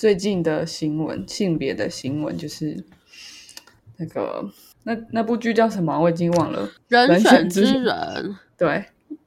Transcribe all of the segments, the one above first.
最近的新闻，性别的新闻就是那个那那部剧叫什么？我已经忘了。人选之人，对，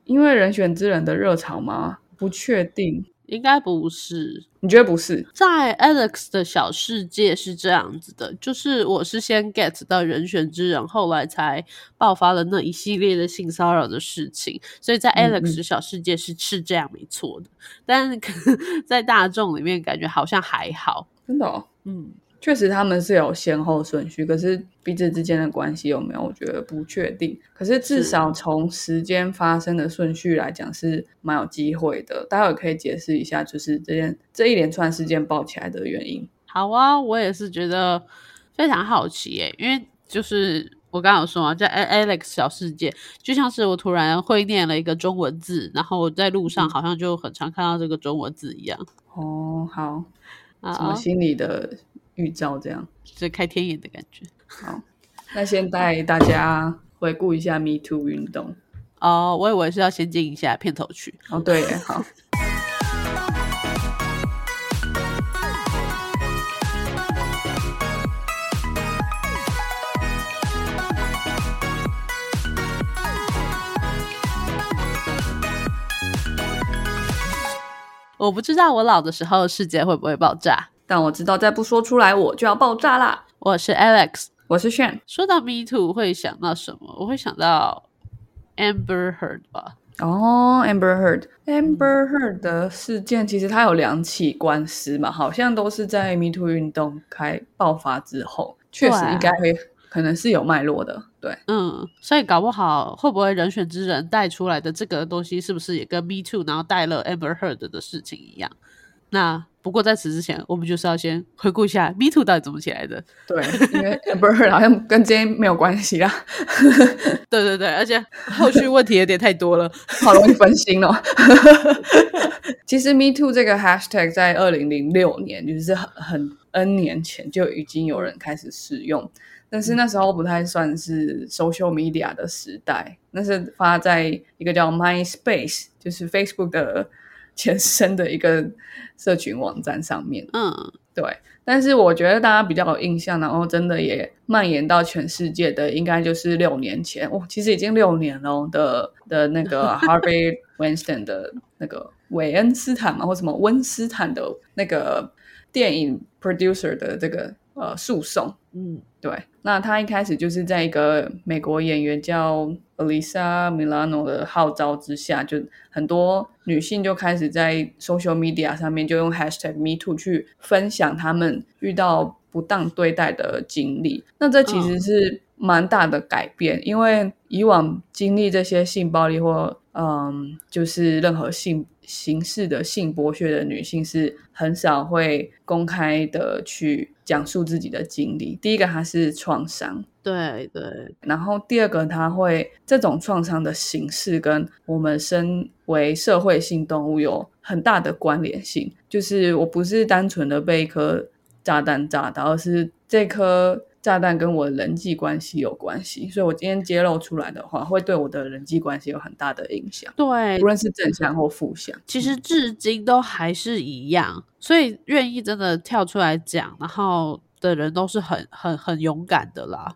因为人选之人的热潮吗？不确定。应该不是，你觉得不是？在 Alex 的小世界是这样子的，就是我是先 get 到人选之人，后来才爆发了那一系列的性骚扰的事情，所以在 Alex 的小世界是是这样没错的，但是 在大众里面感觉好像还好，真的，嗯。确实他们是有先后顺序，可是彼此之间的关系有没有，我觉得不确定。可是至少从时间发生的顺序来讲，是蛮有机会的。待会可以解释一下，就是这件这一连串事件爆起来的原因。好啊，我也是觉得非常好奇耶，因为就是我刚刚有说嘛，在 Alex 小世界，就像是我突然会念了一个中文字，然后我在路上好像就很常看到这个中文字一样。哦，好，什么心理的？预兆这样，是开天眼的感觉。好，那先带大家回顾一下 Me Too 运动。哦，我以为是要先进一下片头曲。哦，对，好。我不知道我老的时候世界会不会爆炸。但我知道，再不说出来，我就要爆炸啦！我是 Alex，我是炫。说到 Me Too，会想到什么？我会想到 Amber Heard 吧。哦，Amber Heard，Amber Heard 的事件，其实它有两起官司嘛，好像都是在 Me Too 运动开爆发之后，确实应该会可能是有脉络的。对，嗯，所以搞不好会不会人选之人带出来的这个东西，是不是也跟 Me Too 然后带了 Amber Heard 的事情一样？那不过在此之前，我们就是要先回顾一下 Me Too 到底怎么起来的。对，因为 Amber 好像跟今天没有关系啦。对对对，而且后续问题有点太多了，好容易分心哦。其实 Me Too 这个 Hashtag 在二零零六年，就是很很 N 年前就已经有人开始使用，但是那时候不太算是 Social Media 的时代，那是发在一个叫 MySpace，就是 Facebook 的。前身的一个社群网站上面，嗯，对。但是我觉得大家比较有印象，然后真的也蔓延到全世界的，应该就是六年前哦，其实已经六年了的的那个 Harvey Weinstein 的那个韦恩斯坦嘛，或什么温斯坦的那个电影 producer 的这个呃诉讼，嗯。对，那他一开始就是在一个美国演员叫 Elisa Milano 的号召之下，就很多女性就开始在 social media 上面就用 hashtag Me Too 去分享他们遇到不当对待的经历。那这其实是蛮大的改变，因为以往经历这些性暴力或嗯，就是任何性。形式的性剥削的女性是很少会公开的去讲述自己的经历。第一个，它是创伤，对对。然后第二个，它会这种创伤的形式跟我们身为社会性动物有很大的关联性。就是我不是单纯的被一颗炸弹炸到，而是这颗。炸弹跟我的人际关系有关系，所以我今天揭露出来的话，会对我的人际关系有很大的影响。对，无论是正向或负向，其实至今都还是一样。所以愿意真的跳出来讲，然后的人都是很很很勇敢的啦。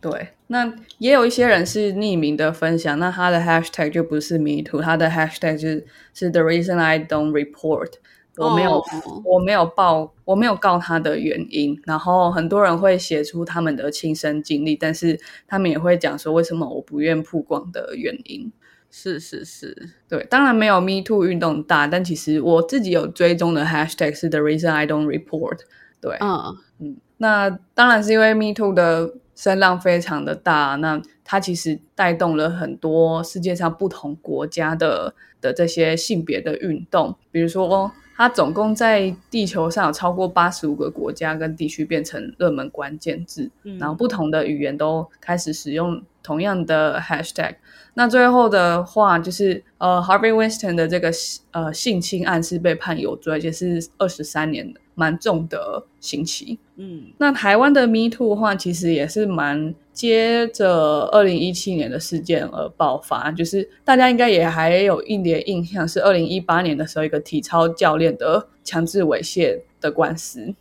对，那也有一些人是匿名的分享，那他的 hashtag 就不是 me too，他的 hashtag 是是 the reason I don't report。我没有，我没有报，我没有告他的原因。然后很多人会写出他们的亲身经历，但是他们也会讲说为什么我不愿曝光的原因。是是是，对，当然没有 Me Too 运动大，但其实我自己有追踪的 Hashtag 是 The Reason I Don't Report。对，嗯嗯，那当然是因为 Me Too 的声浪非常的大，那它其实带动了很多世界上不同国家的的这些性别的运动，比如说。它总共在地球上有超过八十五个国家跟地区变成热门关键字，然后不同的语言都开始使用同样的 hashtag。那最后的话就是呃，Harvey Weinstein 的这个呃性侵案是被判有罪，而且是二十三年的蛮重的刑期。嗯，那台湾的 Me Too 的话，其实也是蛮接着二零一七年的事件而爆发，就是大家应该也还有一点印象，是二零一八年的时候一个体操教练的强制猥亵的官司。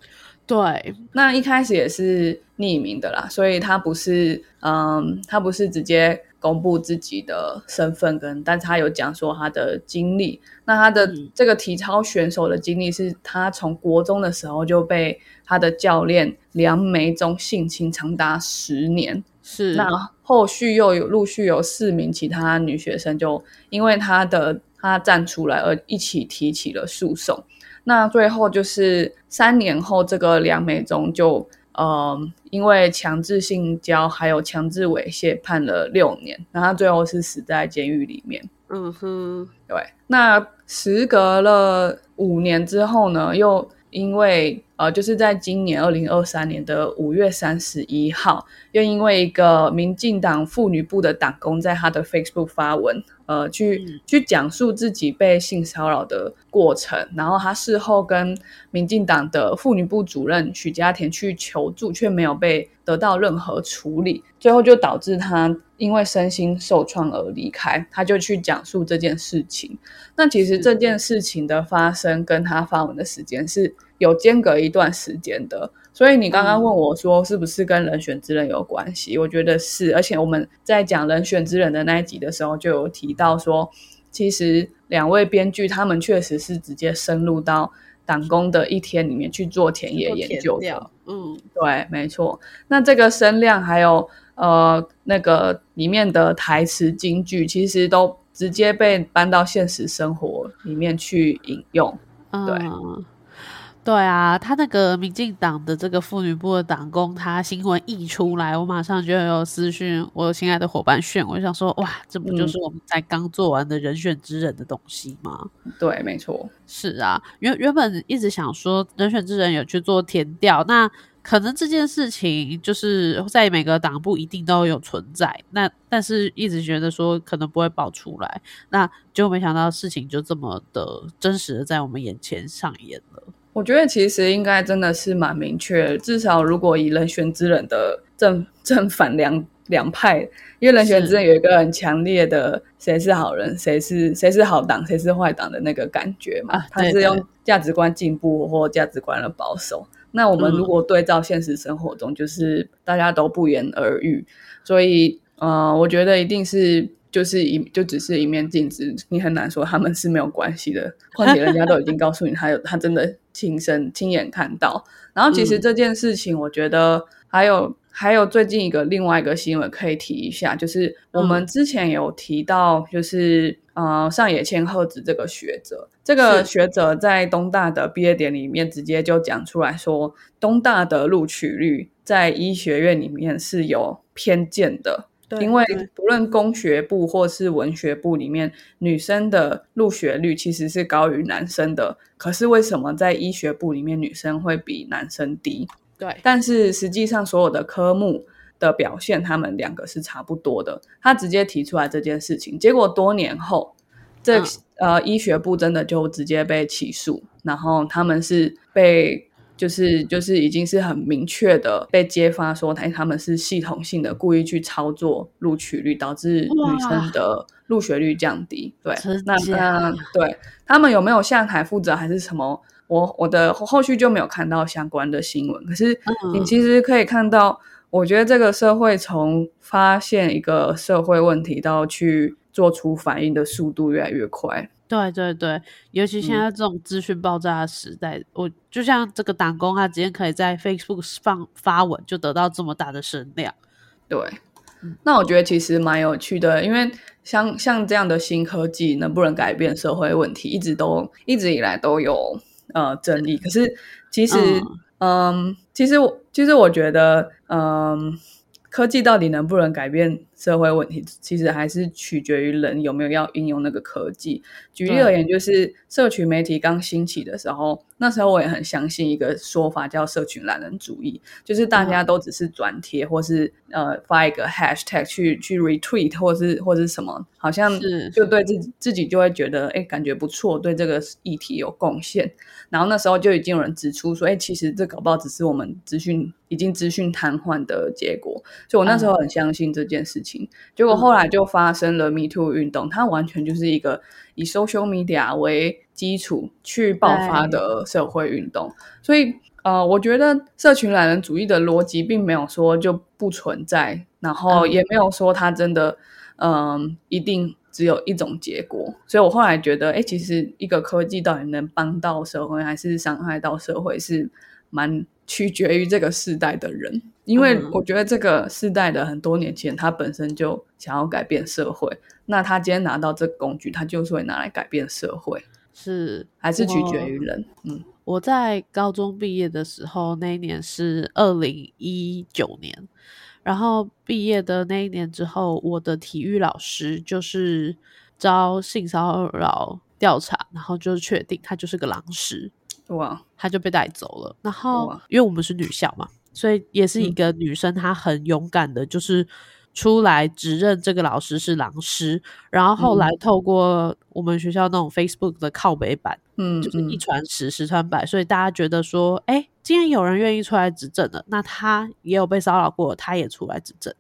对，那一开始也是匿名的啦，所以他不是嗯，他不是直接公布自己的身份跟，但是他有讲说他的经历。那他的这个体操选手的经历是他从国中的时候就被他的教练梁梅中性侵长达十年，是那后续又有陆续有四名其他女学生就因为他的他站出来而一起提起了诉讼。那最后就是三年后，这个梁美忠就呃，因为强制性交还有强制猥亵判了六年，那他最后是死在监狱里面。嗯哼，对。那时隔了五年之后呢，又因为呃，就是在今年二零二三年的五月三十一号，又因为一个民进党妇女部的党工在他的 Facebook 发文。呃，去去讲述自己被性骚扰的过程，然后他事后跟民进党的妇女部主任许家田去求助，却没有被得到任何处理，最后就导致他因为身心受创而离开。他就去讲述这件事情。那其实这件事情的发生跟他发文的时间是有间隔一段时间的。所以你刚刚问我说是不是跟人选之人有关系？我觉得是，而且我们在讲人选之人的那一集的时候就有提到说，其实两位编剧他们确实是直接深入到党工的一天里面去做田野研究的。嗯，对，没错。那这个声量还有呃那个里面的台词金句，其实都直接被搬到现实生活里面去引用。对。对啊，他那个民进党的这个妇女部的党工，他新闻一出来，我马上就有私讯我亲爱的伙伴炫，我想说，哇，这不就是我们在刚做完的人选之人的东西吗？对，没错，是啊，原原本一直想说人选之人有去做填调，那可能这件事情就是在每个党部一定都有存在，那但是一直觉得说可能不会爆出来，那就没想到事情就这么的真实的在我们眼前上演了。我觉得其实应该真的是蛮明确，至少如果以人选之人的正正反两两派，因为人选之人有一个很强烈的谁是好人，谁是谁是好党，谁是坏党的那个感觉嘛，他是用价值观进步或价值观的保守。那我们如果对照现实生活中，就是大家都不言而喻，所以呃，我觉得一定是。就是一就只是一面镜子，你很难说他们是没有关系的。况且人家都已经告诉你，他有他真的亲身亲眼看到。然后其实这件事情，我觉得还有还有最近一个另外一个新闻可以提一下，就是我们之前有提到，就是呃上野千鹤子这个学者，这个学者在东大的毕业典礼里面直接就讲出来说，东大的录取率在医学院里面是有偏见的。因为不论工学部或是文学部里面，女生的入学率其实是高于男生的。可是为什么在医学部里面女生会比男生低？对，但是实际上所有的科目的表现，他们两个是差不多的。他直接提出来这件事情，结果多年后，这呃医学部真的就直接被起诉，然后他们是被。就是就是已经是很明确的被揭发说，哎，他们是系统性的故意去操作录取率，导致女生的入学率降低。对，那那对他们有没有下台负责还是什么？我我的后续就没有看到相关的新闻。可是你其实可以看到，我觉得这个社会从发现一个社会问题到去做出反应的速度越来越快。对对对，尤其现在这种资讯爆炸的时代，我就像这个党工，他直接可以在 Facebook 放发文，就得到这么大的声量。对，那我觉得其实蛮有趣的，因为像像这样的新科技能不能改变社会问题，一直都一直以来都有呃争议。可是其实，嗯，其实我其实我觉得，嗯。科技到底能不能改变社会问题，其实还是取决于人有没有要应用那个科技。举例而言，就是社群媒体刚兴起的时候，那时候我也很相信一个说法，叫社群懒人主义，就是大家都只是转贴或是呃发一个 hashtag 去去 retweet 或是或是什么，好像就对自己自己就会觉得哎感觉不错，对这个议题有贡献。然后那时候就已经有人指出说，哎，其实这搞不好只是我们资讯已经资讯瘫痪的结果。所以我那时候很相信这件事情。结果后来就发生了 Me Too 运动，它完全就是一个以 social media 为基础去爆发的社会运动。所以呃，我觉得社群懒人主义的逻辑并没有说就不存在，然后也没有说它真的嗯一定。只有一种结果，所以我后来觉得，哎，其实一个科技到底能帮到社会，还是伤害到社会，是蛮取决于这个世代的人。因为我觉得这个世代的很多年轻人，他本身就想要改变社会，那他今天拿到这个工具，他就是会拿来改变社会，是还是取决于人？嗯，我在高中毕业的时候，那一年是二零一九年。然后毕业的那一年之后，我的体育老师就是遭性骚扰调查，然后就确定他就是个狼师，哇，他就被带走了。然后因为我们是女校嘛，所以也是一个女生，她很勇敢的，就是。出来指认这个老师是狼师，然后后来透过我们学校那种 Facebook 的靠北版，嗯，就是一传十，十传百，所以大家觉得说，哎，今天有人愿意出来指证了，那他也有被骚扰过，他也出来指证，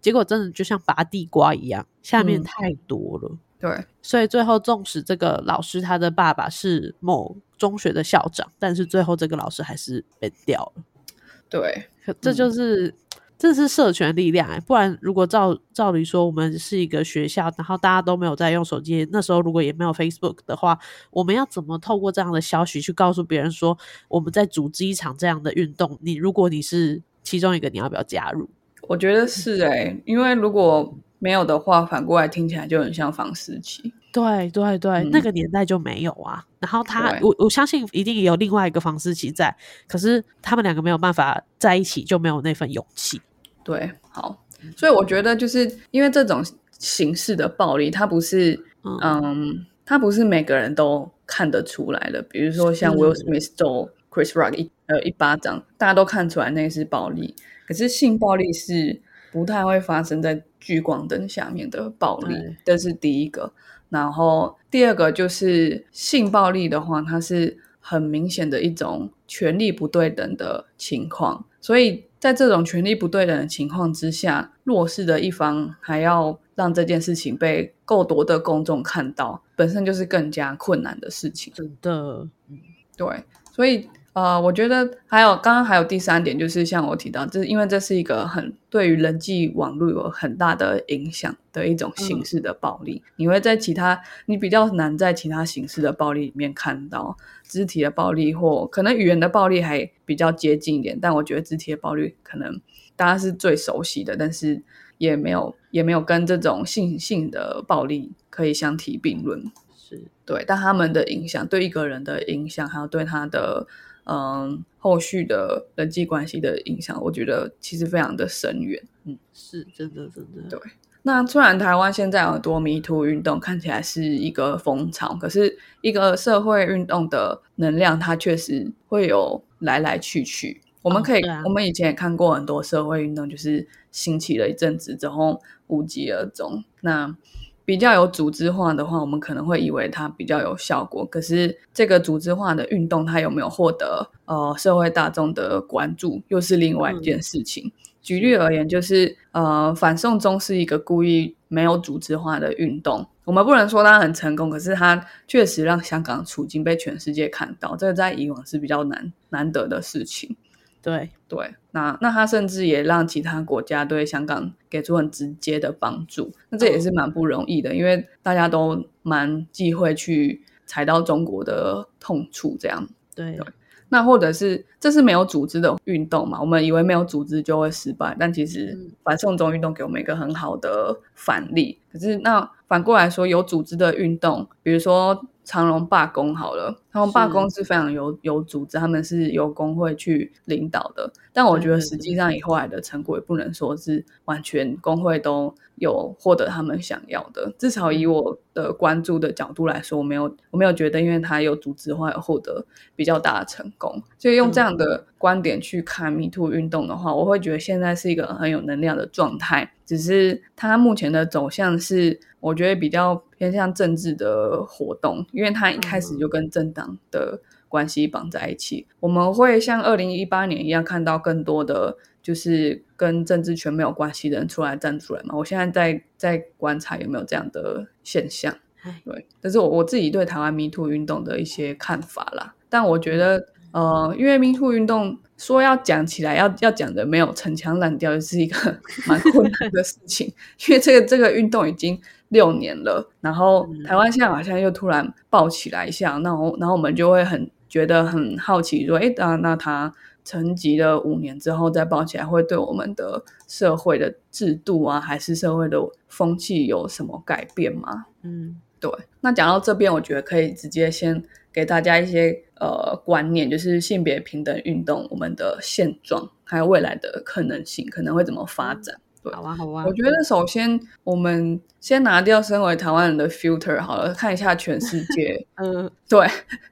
结果真的就像拔地瓜一样，下面太多了，对，所以最后纵使这个老师他的爸爸是某中学的校长，但是最后这个老师还是被掉了，对，这就是。这是社权力量哎，不然如果照照理说，我们是一个学校，然后大家都没有在用手机，那时候如果也没有 Facebook 的话，我们要怎么透过这样的消息去告诉别人说我们在组织一场这样的运动？你如果你是其中一个，你要不要加入？我觉得是哎，因为如果没有的话，反过来听起来就很像房思琪。对对对，那个年代就没有啊。然后他，我我相信一定有另外一个房思琪在，可是他们两个没有办法在一起，就没有那份勇气。对，好，所以我觉得就是因为这种形式的暴力，它不是，嗯，它不是每个人都看得出来的。比如说像 Will Smith 揍 Chris Rock 一呃一巴掌，大家都看出来那是暴力。可是性暴力是不太会发生在聚光灯下面的暴力，这是第一个。然后第二个就是性暴力的话，它是很明显的一种权力不对等的情况，所以在这种权力不对等的情况之下，弱势的一方还要让这件事情被够多的公众看到，本身就是更加困难的事情。真的，嗯，对，所以。呃，我觉得还有刚刚还有第三点，就是像我提到，就是因为这是一个很对于人际网络有很大的影响的一种形式的暴力，你会在其他你比较难在其他形式的暴力里面看到肢体的暴力，或可能语言的暴力还比较接近一点，但我觉得肢体的暴力可能大家是最熟悉的，但是也没有也没有跟这种性性的暴力可以相提并论，是。对，但他们的影响对一个人的影响，还有对他的。嗯，后续的人际关系的影响，我觉得其实非常的深远。嗯，是真的，真的。对，那虽然台湾现在很多迷途运动看起来是一个风潮，可是一个社会运动的能量，它确实会有来来去去。我们可以，我们以前也看过很多社会运动，就是兴起了一阵子之后无疾而终。那比较有组织化的话，我们可能会以为它比较有效果。可是这个组织化的运动，它有没有获得呃社会大众的关注，又是另外一件事情。举例而言，就是呃反送中是一个故意没有组织化的运动，我们不能说它很成功，可是它确实让香港处境被全世界看到，这个在以往是比较难难得的事情。对。对，那那他甚至也让其他国家对香港给出很直接的帮助，那这也是蛮不容易的，因为大家都蛮忌讳去踩到中国的痛处，这样。对。那或者是这是没有组织的运动嘛？我们以为没有组织就会失败，但其实反送中运动给我们一个很好的反例。可是那反过来说，有组织的运动，比如说长隆罢工好了，长隆罢工是非常有有组织，他们是由工会去领导的。但我觉得实际上以后来的成果也不能说是完全工会都。有获得他们想要的，至少以我的关注的角度来说，我没有我没有觉得，因为他有组织化，有获得比较大的成功。所以用这样的观点去看 Me Too 运动的话，我会觉得现在是一个很有能量的状态。只是它目前的走向是，我觉得比较偏向政治的活动，因为它一开始就跟政党的关系绑在一起。我们会像二零一八年一样看到更多的。就是跟政治权没有关系的人出来站出来嘛？我现在在在观察有没有这样的现象。对，这是我我自己对台湾 Me Too 运动的一些看法啦。但我觉得，呃，因为 Me Too 运动说要讲起来，要要讲的没有陈腔滥调，是一个 蛮困难的事情。因为这个这个运动已经六年了，然后台湾现在好像又突然爆起来一下，那我然后我们就会很觉得很好奇，说，哎，那那他。沉寂了五年之后再爆起来，会对我们的社会的制度啊，还是社会的风气有什么改变吗？嗯，对。那讲到这边，我觉得可以直接先给大家一些呃观念，就是性别平等运动我们的现状，还有未来的可能性，可能会怎么发展。好啊，好啊。我觉得首先我们先拿掉身为台湾人的 filter 好了，看一下全世界。嗯，对，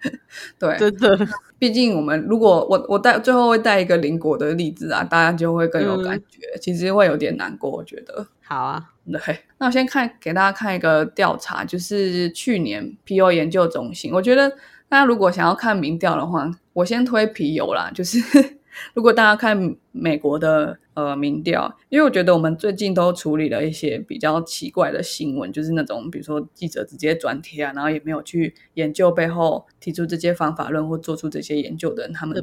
对，真的。毕竟我们如果我我带最后会带一个邻国的例子啊，大家就会更有感觉。其实会有点难过，我觉得。好啊，对。那我先看给大家看一个调查，就是去年 P O 研究中心。我觉得大家如果想要看民调的话，我先推皮尤啦，就是。如果大家看美国的呃民调，因为我觉得我们最近都处理了一些比较奇怪的新闻，就是那种比如说记者直接转贴啊，然后也没有去研究背后提出这些方法论或做出这些研究的人他们的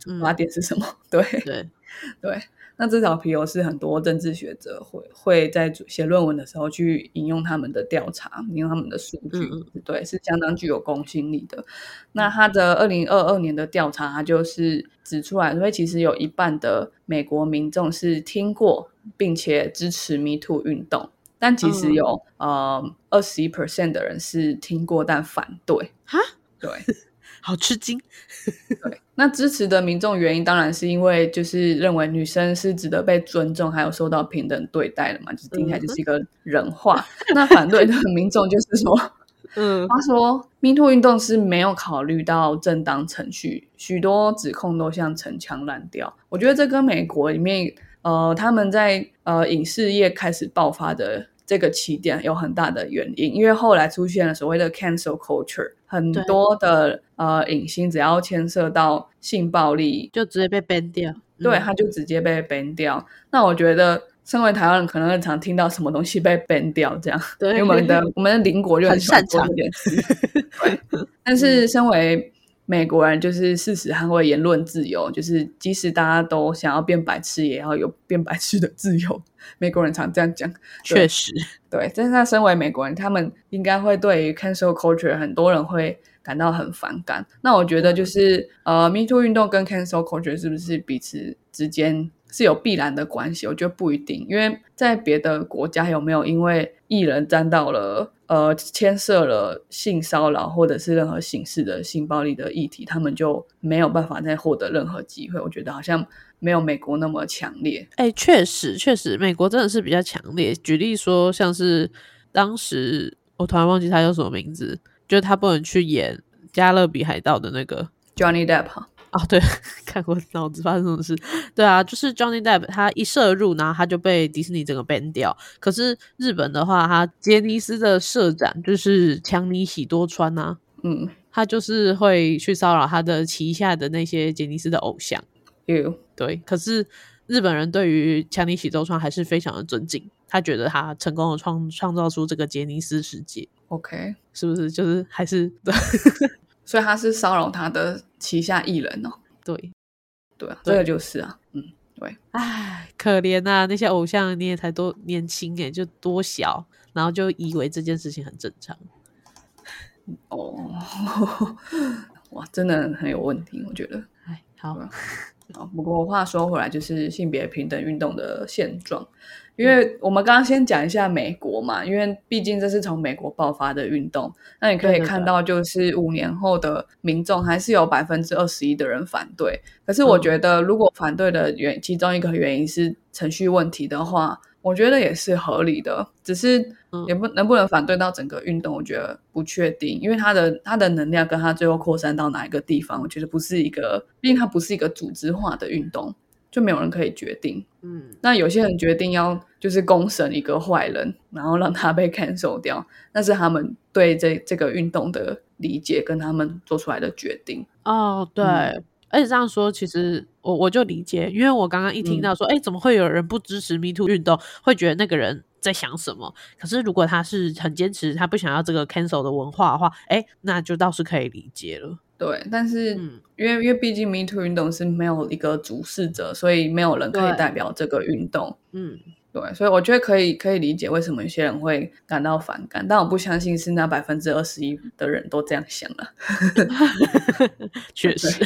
出发点是什么？对对对。那这条皮尤是很多政治学者会会在写论文的时候去引用他们的调查，引用他们的数据，对，是相当具有公信力的。那他的二零二二年的调查，他就是指出来，所以其实有一半的美国民众是听过并且支持 Me Too 运动，但其实有呃二十一 percent 的人是听过但反对。哈，对。好吃惊，对，那支持的民众原因当然是因为就是认为女生是值得被尊重，还有受到平等对待的嘛，就是听起来就是一个人话。那反对的 民众就是说，嗯，他说 Me Too 运动是没有考虑到正当程序，许多指控都像陈腔滥调。我觉得这跟美国里面呃他们在呃影视业开始爆发的。这个起点有很大的原因，因为后来出现了所谓的 cancel culture，很多的呃影星只要牵涉到性暴力，就直接被 ban 掉。对，他就直接被 ban 掉。那我觉得，身为台湾人，可能很常听到什么东西被 ban 掉这样，因为我们的我们的邻国就很擅长一点。对，但是身为美国人就是事实捍卫言论自由，就是即使大家都想要变白痴，也要有变白痴的自由。美国人常这样讲，确实对。但是他身为美国人，他们应该会对于 cancel culture 很多人会感到很反感。那我觉得就是呃，Me Too 运动跟 cancel culture 是不是彼此之间？是有必然的关系，我觉得不一定，因为在别的国家有没有因为艺人沾到了呃牵涉了性骚扰或者是任何形式的性暴力的议题，他们就没有办法再获得任何机会。我觉得好像没有美国那么强烈。哎，确实确实，美国真的是比较强烈。举例说，像是当时我突然忘记他叫什么名字，就是他不能去演《加勒比海盗》的那个 Johnny Depp。哦，对，看我脑子发生什么事？对啊，就是 Johnny Depp，他一摄入，然后他就被迪士尼整个 ban 掉。可是日本的话，他杰尼斯的社长就是强尼喜多川呐，嗯，他就是会去骚扰他的旗下的那些杰尼斯的偶像。有对，可是日本人对于强尼喜多川还是非常的尊敬，他觉得他成功的创创造出这个杰尼斯世界。OK，是不是？就是还是对。所以他是骚扰他的旗下艺人哦。对，对啊，这个就是啊，嗯，对。唉，可怜呐，那些偶像你也才多年轻哎，就多小，然后就以为这件事情很正常。哦，哇，真的很有问题，我觉得。唉，好，好，不过话说回来，就是性别平等运动的现状。因为我们刚刚先讲一下美国嘛，因为毕竟这是从美国爆发的运动，那你可以看到，就是五年后的民众还是有百分之二十一的人反对。可是我觉得，如果反对的原其中一个原因是程序问题的话，我觉得也是合理的。只是也不能不能反对到整个运动，我觉得不确定，因为它的它的能量跟它最后扩散到哪一个地方，我觉得不是一个，毕竟它不是一个组织化的运动。就没有人可以决定，嗯，那有些人决定要就是公审一个坏人，然后让他被 cancel 掉，那是他们对这这个运动的理解跟他们做出来的决定。哦，对，而且这样说，其实我我就理解，因为我刚刚一听到说，哎，怎么会有人不支持 Me Too 运动，会觉得那个人在想什么？可是如果他是很坚持，他不想要这个 cancel 的文化的话，哎，那就倒是可以理解了。对，但是因为因为毕竟 Me Too 运动是没有一个主事者，所以没有人可以代表这个运动。嗯，对，所以我觉得可以可以理解为什么有些人会感到反感，但我不相信是那百分之二十一的人都这样想了。确实，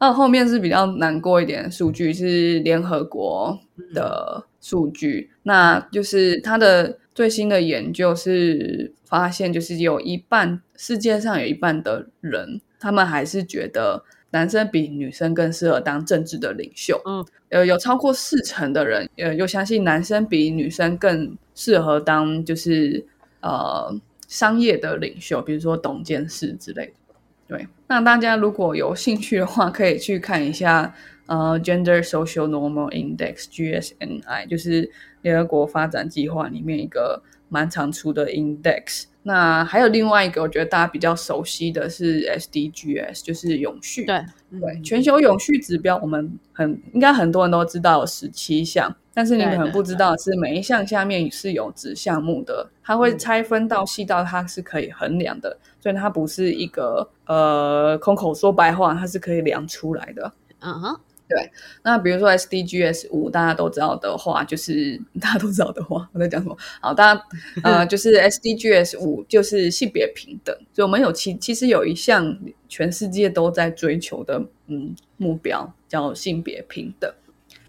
那后面是比较难过一点的数据是联合国的数据，那就是它的最新的研究是发现，就是有一半。世界上有一半的人，他们还是觉得男生比女生更适合当政治的领袖。嗯，呃，有超过四成的人，呃，又相信男生比女生更适合当就是呃商业的领袖，比如说董监事之类的。对，那大家如果有兴趣的话，可以去看一下呃 Gender Social Normal Index（GSNI），就是联合国发展计划里面一个蛮常出的 index。那还有另外一个，我觉得大家比较熟悉的是 SDGs，就是永续。对对，全球永续指标，我们很应该很多人都知道有十七项，但是你可能不知道是每一项下面是有子项目的，它会拆分到细到它是可以衡量的，所以它不是一个呃空口说白话，它是可以量出来的。嗯哼。对，那比如说 SDGs 五，大家都知道的话，就是 大家都知道的话，我在讲什么？好，大家呃，就是 SDGs 五就是性别平等，所以我们有其其实有一项全世界都在追求的嗯目标叫性别平等。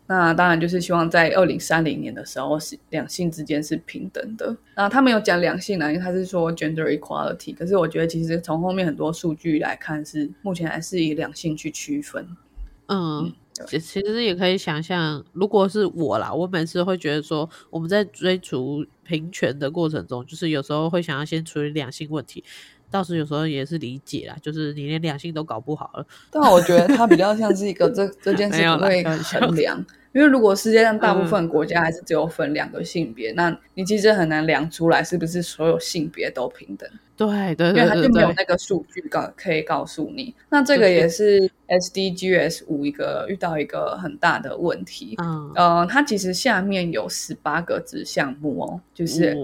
那当然就是希望在二零三零年的时候是两性之间是平等的。那他没有讲两性呢，因为他是说 gender equality，可是我觉得其实从后面很多数据来看，是目前还是以两性去区分。嗯。其其实也可以想象，如果是我啦，我每次会觉得说，我们在追逐平权的过程中，就是有时候会想要先处理两性问题，倒是有时候也是理解啦，就是你连两性都搞不好了。但我觉得它比较像是一个这这件事不会衡量。因为如果世界上大部分国家还是只有分两个性别，那你其实很难量出来是不是所有性别都平等。对对，因为它就没有那个数据告可以告诉你。那这个也是 SDGs 五一个遇到一个很大的问题。嗯，呃，它其实下面有十八个子项目哦，就是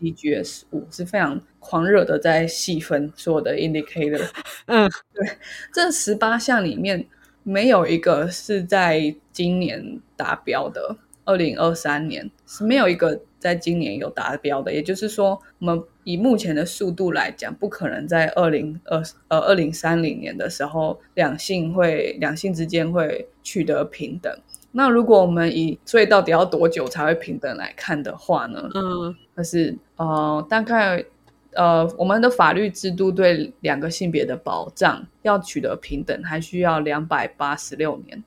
SDGs 五是非常狂热的在细分所有的 indicator。嗯，对，这十八项里面。没有一个是在今年达标的，二零二三年是没有一个在今年有达标的。也就是说，我们以目前的速度来讲，不可能在二零二呃二零三零年的时候，两性会两性之间会取得平等。那如果我们以所以到底要多久才会平等来看的话呢？嗯，那是呃大概。呃，我们的法律制度对两个性别的保障要取得平等，还需要两百八十六年。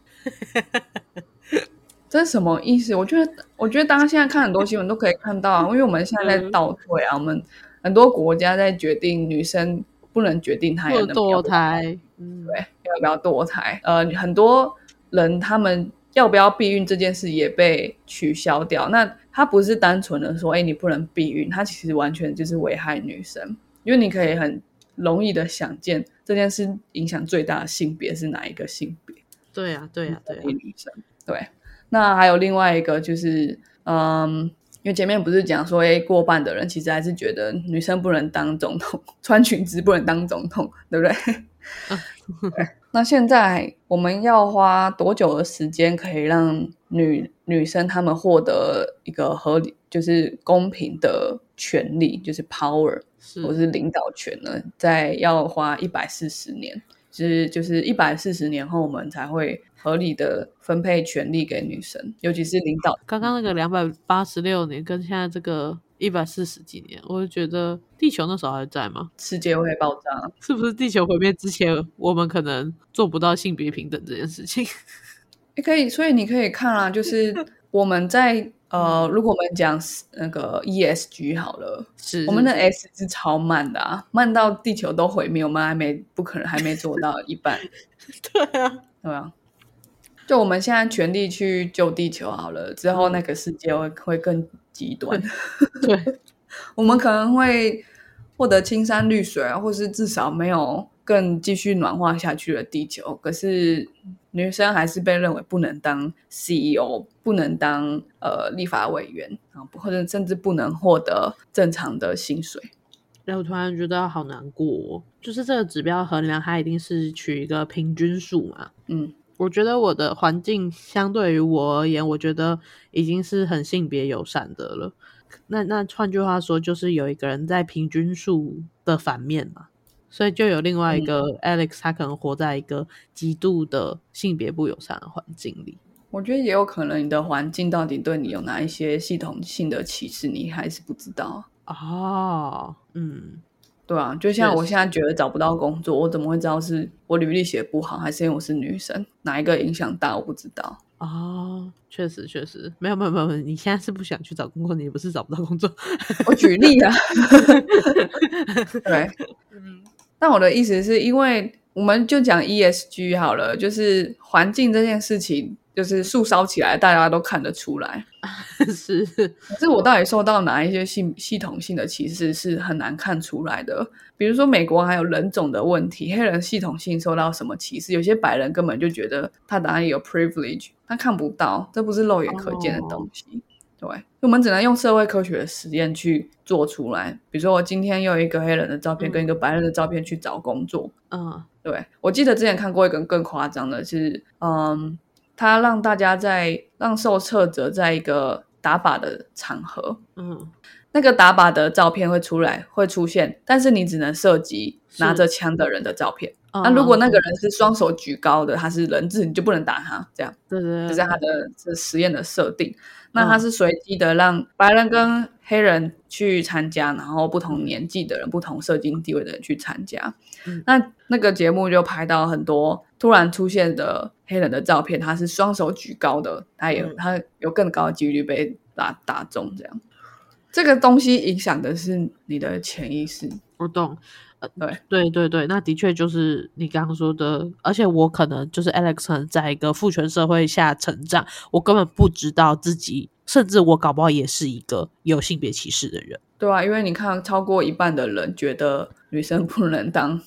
这是什么意思？我觉得，我觉得大家现在看很多新闻都可以看到啊，因为我们现在在倒退啊，我们很多国家在决定女生不能决定她要堕胎，对，要不要堕胎？呃，很多人他们。要不要避孕这件事也被取消掉？那它不是单纯的说，哎，你不能避孕，它其实完全就是危害女生，因为你可以很容易的想见这件事影响最大的性别是哪一个性别？对呀，对呀，对，女生。对，那还有另外一个就是，嗯，因为前面不是讲说，哎，过半的人其实还是觉得女生不能当总统，穿裙子不能当总统，对不对？那现在我们要花多久的时间可以让女女生她们获得一个合理，就是公平的权利，就是 power 或是领导权呢？在要花一百四十年，是就是一百四十年后，我们才会合理的分配权利给女生，尤其是领导。刚刚那个两百八十六年跟现在这个一百四十几年，我就觉得地球那时候还在吗？世界会爆炸，是不是地球毁灭之前，我们可能做不到性别平等这件事情？也可以，所以你可以看啊，就是我们在呃，如果我们讲那个 ESG 好了，是我们的 S 是超慢的啊，慢到地球都毁灭，我们还没不可能还没做到一半，对啊，对啊。就我们现在全力去救地球好了，之后那个世界会会更极端。对，我们可能会获得青山绿水啊，或是至少没有更继续暖化下去的地球。可是女生还是被认为不能当 CEO，不能当呃立法委员啊，或者甚至不能获得正常的薪水。然后我突然觉得好难过、哦，就是这个指标衡量它一定是取一个平均数嘛。嗯，我觉得我的环境相对于我而言，我觉得已经是很性别友善的了。那那换句话说，就是有一个人在平均数的反面嘛，所以就有另外一个 Alex，他可能活在一个极度的性别不友善的环境里。我觉得也有可能你的环境到底对你有哪一些系统性的歧视，你还是不知道。哦，嗯，对啊，就像我现在觉得找不到工作，我怎么会知道是我履历写不好，还是因为我是女生？哪一个影响大？我不知道。哦，确实确实，没有没有没有，没有你现在是不想去找工作，你不是找不到工作。我举例啊，对，嗯但我的意思是因为我们就讲 ESG 好了，就是环境这件事情，就是树烧起来，大家都看得出来。是，可是我到底受到哪一些系系统性的歧视是很难看出来的。比如说美国还有人种的问题，黑人系统性受到什么歧视？有些白人根本就觉得他哪里有 privilege，他看不到，这不是肉眼可见的东西。对，我们只能用社会科学的实验去做出来。比如说，我今天用一个黑人的照片跟一个白人的照片去找工作，嗯对，我记得之前看过一个更夸张的是，嗯，他让大家在让受测者在一个打靶的场合，嗯，那个打靶的照片会出来，会出现，但是你只能涉及拿着枪的人的照片。那那如果那个人是双手举高的，他是人质，你就不能打他，这样对对对，这是他的这实验的设定。那嗯他是随机的让白人跟黑人去参加，然后不同年纪的人、不同社经地位的人去参加。嗯那那个节目就拍到很多突然出现的黑人的照片，他是双手举高的，他也、嗯他有更高的几率被打打中，这样。这个东西影响的是你的潜意识，我懂。对对对对，那的确就是你刚刚说的，而且我可能就是 Alex 可能在一个父权社会下成长，我根本不知道自己，甚至我搞不好也是一个有性别歧视的人。对啊，因为你看，超过一半的人觉得女生不能当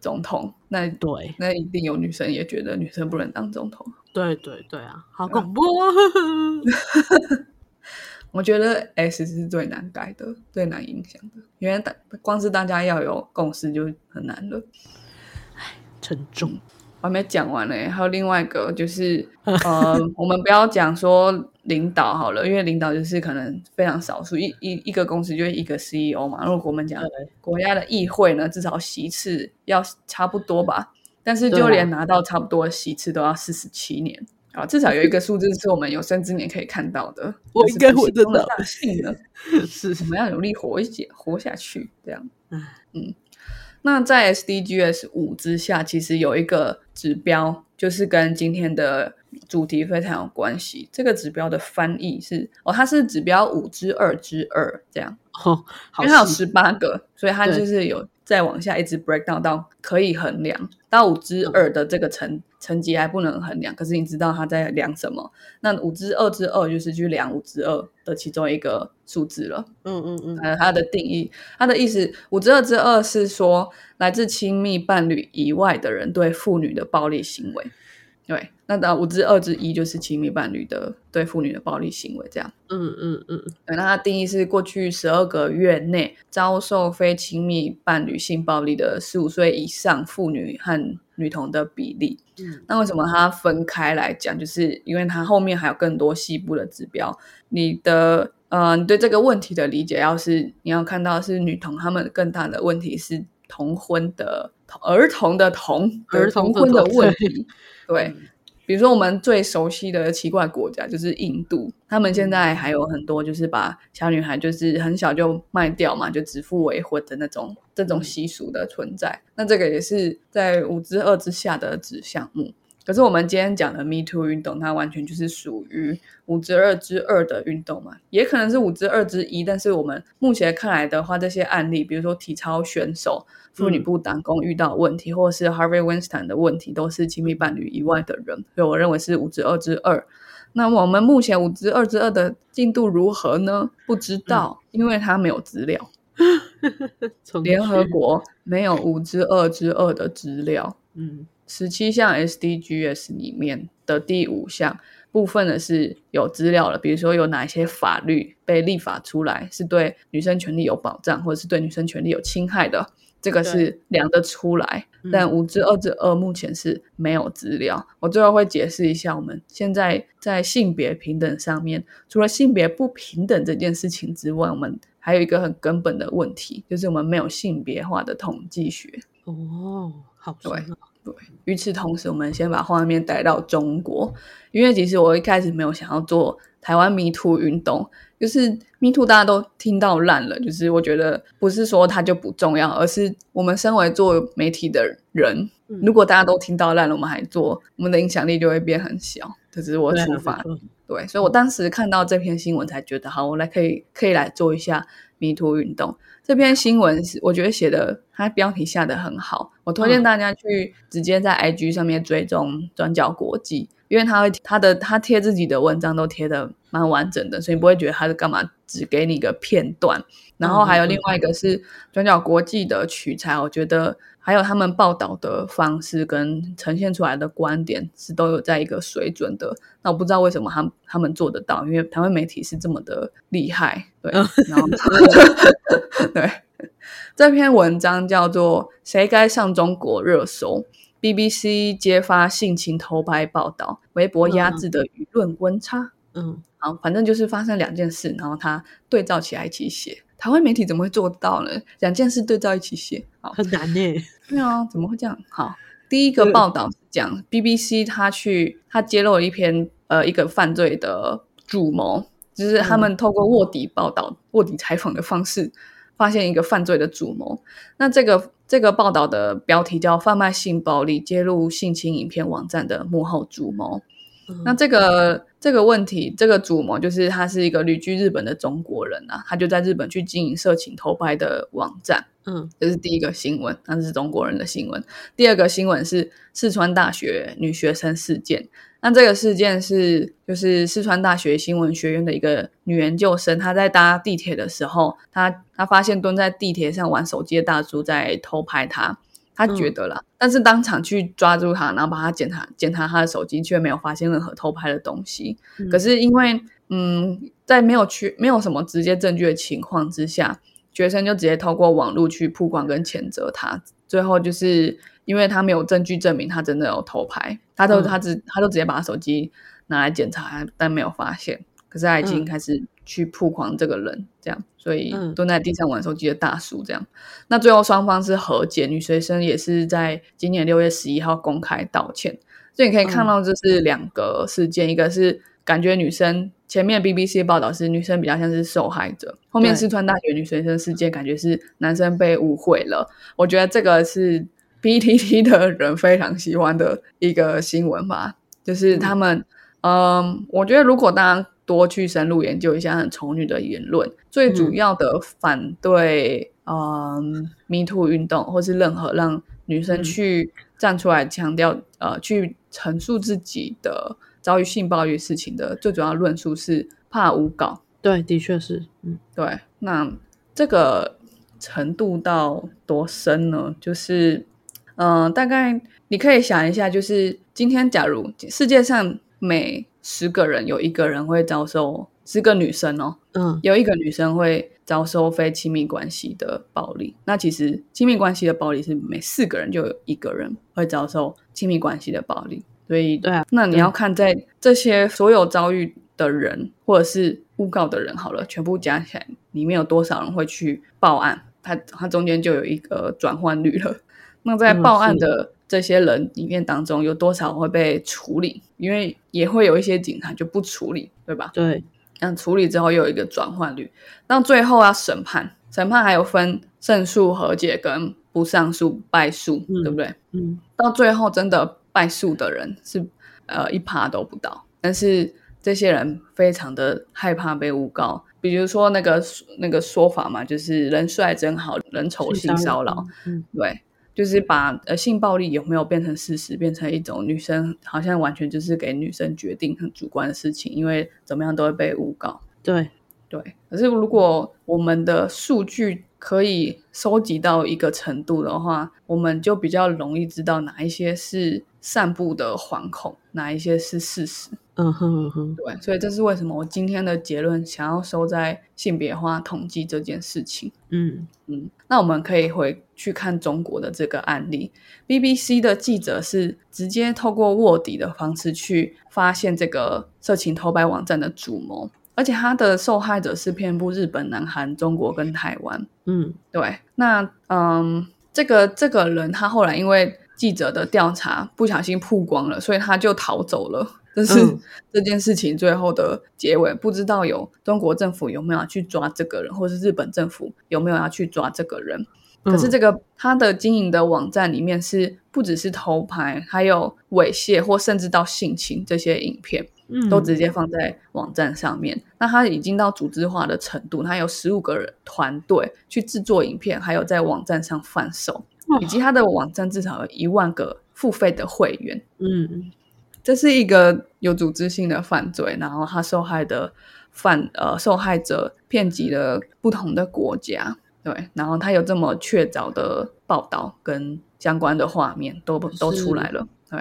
总统，那对那一定有女生也觉得女生不能当总统。对对对啊，好恐怖啊！我觉得 S 是最难改的、最难影响的，因为大光是大家要有共识就很难了。沉重。我还没讲完呢，还有另外一个就是，呃，我们不要讲说领导好了，因为领导就是可能非常少数，一一一个公司就是一个 CEO 嘛。如果我们讲对国家的议会呢，至少席次要差不多吧，但是就连拿到差不多的席次都要四十七年啊，至少有一个数字是我们有生之年可以看到的。我应该活得到大幸的，是我们要努力活一些，活下去，这样。唉嗯，那在 SDGs 五之下，其实有一个指标，就是跟今天的主题非常有关系。这个指标的翻译是哦，它是指标五之二之二这样，哦，好因为它有十八个，所以它就是有再往下一直 break down 到可以衡量到五之二的这个层层级还不能衡量，可是你知道他在量什么？那五之二之二就是去量五之二的其中一个数字了。嗯嗯嗯，呃，它的定义，它的意思，五之二之二是说来自亲密伴侣以外的人对妇女的暴力行为。对，那到五之二之一就是亲密伴侣的对妇女的暴力行为，这样。嗯嗯嗯，对，那它定义是过去十二个月内遭受非亲密伴侣性暴力的十五岁以上妇女和女童的比例。嗯那为什么它分开来讲？就是因为它后面还有更多细部的指标。你的呃，你对这个问题的理解，要是你要看到是女童，她们更大的问题是同婚的儿童的童儿童婚的问题。对，嗯比如说我们最熟悉的奇怪国家就是印度，他们现在还有很多就是把小女孩就是很小就卖掉嘛，就指腹为婚的那种这种习俗的存在。那这个也是在五之二之下的子项目。可是我们今天讲的 Me Too 运动，它完全就是属于五之二之二的运动嘛，也可能是五之二之一。但是我们目前看来的话，这些案例，比如说体操选手、妇女部党工遇到的问题，或者是 Harvey Weinstein 的问题，都是亲密伴侣以外的人，所以我认为是五之二之二。那我们目前五之二之二的进度如何呢？不知道，因为它没有资料。从联合去国没有五之二之二的资料。嗯十七项 SDGs 里面的第五项部分的是有资料了，比如说有哪一些法律被立法出来是对女生权利有保障，或者是对女生权利有侵害的，这个是量得出来。嗯但五至二至二目前是没有资料。我最后会解释一下，我们现在在性别平等上面，除了性别不平等这件事情之外，我们还有一个很根本的问题，就是我们没有性别化的统计学。哦，好对与此同时，我们先把画面带到中国，因为其实我一开始没有想要做台湾 Me Too 运动，就是 Me Too 大家都听到烂了，就是我觉得不是说它就不重要，而是我们身为做媒体的人，嗯如果大家都听到烂了，我们还做，我们的影响力就会变很小。这只是我出发对，所以我当时看到这篇新闻才觉得，好，我来可以可以来做一下 Me Too 运动。这篇新闻是我觉得写的，它标题下的很好，我推荐嗯大家去直接在 IG 上面追踪转角国际，因为他会他的他贴自己的文章都贴的蛮完整的，所以你不会觉得他是干嘛只给你一个片段。然后还有另外一个是转角国际的取材，我觉得还有他们报道的方式跟呈现出来的观点是都有在一个水准的。那我不知道为什么他们他们做得到，因为台湾媒体是这么的厉害，对，然后 对这篇文章叫做《谁该上中国热搜》，BBC 揭发性侵偷拍报道，微博压制的舆论温差。嗯，好，反正就是发生两件事，然后他对照起来一起写。台湾媒体怎么会做得到呢？两件事对照一起写，好，很难呢。对啊，怎么会这样？好，第一个报道是讲 BBC 他去他揭露了一篇呃一个犯罪的主谋，就是他们透过卧底报道、卧底采访的方式，发现一个犯罪的主谋。那这个这个报道的标题叫“贩卖性暴力、揭露性侵影片网站的幕后主谋”。那这个这个问题，这个主谋就是他是一个旅居日本的中国人啊，他就在日本去经营色情偷拍的网站。嗯这是第一个新闻，那是中国人的新闻。第二个新闻是四川大学女学生事件。那这个事件是就是四川大学新闻学院的一个女研究生，她在搭地铁的时候，她她发现蹲在地铁上玩手机的大叔在偷拍她。她觉得啦，但是当场去抓住他，然后把他检查检查他的手机，却没有发现任何偷拍的东西。嗯可是因为嗯，在没有去没有什么直接证据的情况之下，学生就直接透过网络去曝光跟谴责他。最后就是因为他没有证据证明他真的有偷拍，他都、嗯他只他都直接把手机拿来检查，但没有发现。可是他已经嗯开始去曝光这个人，这样，所以嗯蹲在地上玩手机的大叔这样。那最后双方是和解，女学生也是在今年六月十一号公开道歉。所以你可以看到，这是两个事件，一个是感觉女生前面 BBC 报道是女生比较像是受害者，后面四川大学女学生事件感觉是男生被误会了。我觉得这个是 PTT 的人非常喜欢的一个新闻吧，就是他们，嗯，我觉得如果大家多去深入研究一下很丑女的言论，最主要的反对，嗯，Me Too 运动，或是任何让女生嗯去站出来强调，呃，去陈述自己的遭遇性暴力事情的最主要论述是怕诬告。对，的确是，嗯对，那这个程度到多深呢？就是，嗯、大概你可以想一下，就是今天假如世界上每十个人有一个人会遭受，十个女生哦，嗯有一个女生会遭受非亲密关系的暴力。那其实亲密关系的暴力是每四个人就有一个人会遭受亲密关系的暴力。所以，对啊那你要看在这些所有遭遇的人或者是诬告的人好了，全部加起来，里面有多少人会去报案？它它中间就有一个转换率了。那在报案的这些人里面当中，有多少会被处理？因为也会有一些警察就不处理，对吧？对，那处理之后又有一个转换率，到最后要审判，审判还有分胜诉、和解跟不上诉、败诉，对不对？嗯，到最后真的败诉的人是呃一趴都不到，但是这些人非常的害怕被诬告，比如说那个那个说法嘛，就是人帅真好人丑性骚扰，嗯，对，就是把呃性暴力有没有变成事实，变成一种女生好像完全就是给女生决定很主观的事情，因为怎么样都会被诬告。对，对，可是如果我们的数据可以收集到一个程度的话，我们就比较容易知道哪一些是散布的惶恐，哪一些是事实。嗯哼嗯哼，对，所以这是为什么我今天的结论想要收在性别化统计这件事情。嗯嗯，那我们可以回去看中国的这个案例，BBC 的记者是直接透过卧底的方式去发现这个色情偷拍网站的主谋，而且他的受害者是遍布日本、南韩、中国跟台湾。嗯对，那嗯，这个这个人他后来因为记者的调查不小心曝光了，所以他就逃走了。这是嗯 这件事情最后的结尾，不知道有中国政府有没有要去抓这个人，或是日本政府有没有要去抓这个人。可是这个他的经营的网站里面是不只是偷拍，还有猥亵或甚至到性侵这些影片，嗯都直接放在网站上面。那他已经到组织化的程度，他有十五个人团队去制作影片，还有在网站上贩售，哇以及他的网站至少有一万个付费的会员。嗯这是一个有组织性的犯罪，然后他受害的犯呃受害者遍及了不同的国家，对，然后他有这么确凿的报道跟相关的画面都都出来了，对。